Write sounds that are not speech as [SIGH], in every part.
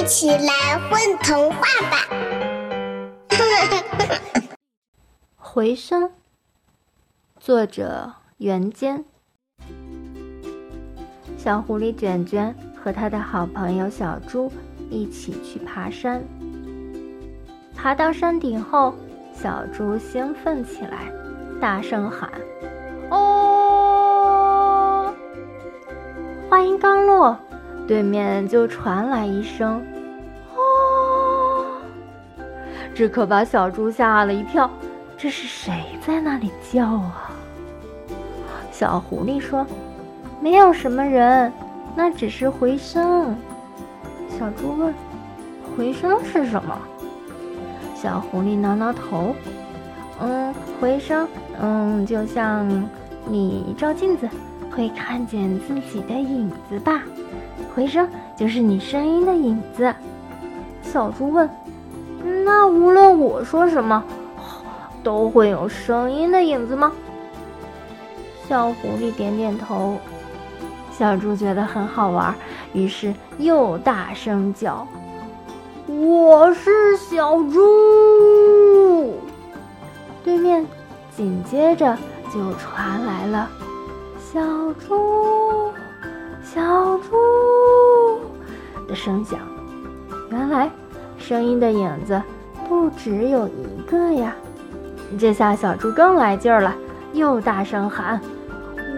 一起来混童话吧！[LAUGHS] 回声，作者袁坚。小狐狸卷卷和他的好朋友小猪一起去爬山。爬到山顶后，小猪兴奋起来，大声喊：“哦！”话音刚落，对面就传来一声“哦”，这可把小猪吓了一跳。这是谁在那里叫啊？小狐狸说：“没有什么人，那只是回声。”小猪问：“回声是什么？”小狐狸挠挠头：“嗯，回声，嗯，就像你照镜子会看见自己的影子吧？回声就是你声音的影子。”小猪问：“那无论我说什么？”都会有声音的影子吗？小狐狸点点头。小猪觉得很好玩，于是又大声叫：“我是小猪！”对面紧接着就传来了“小猪，小猪”的声响。原来，声音的影子不只有一个呀！这下小猪更来劲儿了，又大声喊：“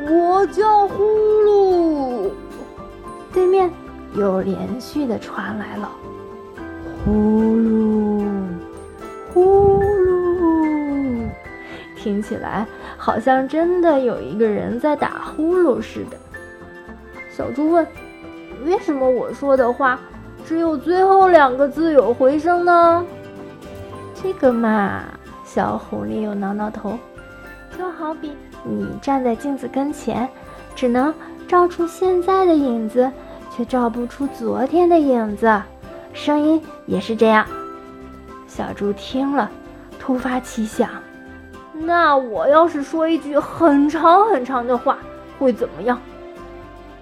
我叫呼噜！”对面又连续的传来了“呼噜，听起来好像真的有一个人在打呼噜似的。小猪问：“为什么我说的话只有最后两个字有回声呢？”这个嘛。小狐狸又挠挠头，就好比你站在镜子跟前，只能照出现在的影子，却照不出昨天的影子。声音也是这样。小猪听了，突发奇想：那我要是说一句很长很长的话，会怎么样？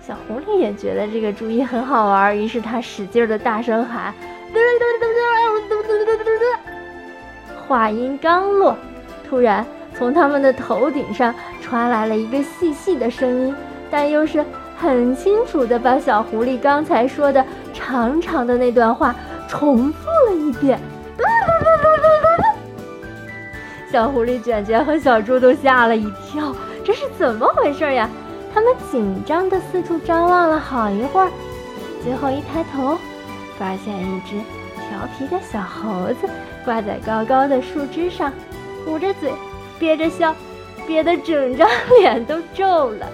小狐狸也觉得这个主意很好玩，于是他使劲的大声喊。嘟嘟嘟嘟嘟嘟嘟话音刚落，突然从他们的头顶上传来了一个细细的声音，但又是很清楚的把小狐狸刚才说的长长的那段话重复了一遍。小狐狸卷卷和小猪都吓了一跳，这是怎么回事呀？他们紧张的四处张望了好一会儿，最后一抬头，发现一只调皮的小猴子。挂在高高的树枝上，捂着嘴，憋着笑，憋得整张 [LAUGHS] 脸都皱了。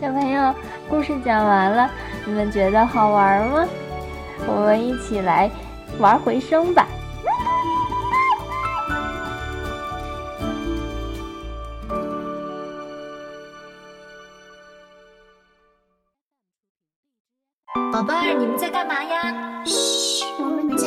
小朋友，故事讲完了，你们觉得好玩吗？我们一起来玩回声吧。宝贝儿，你们在干嘛呀？嘘，我们。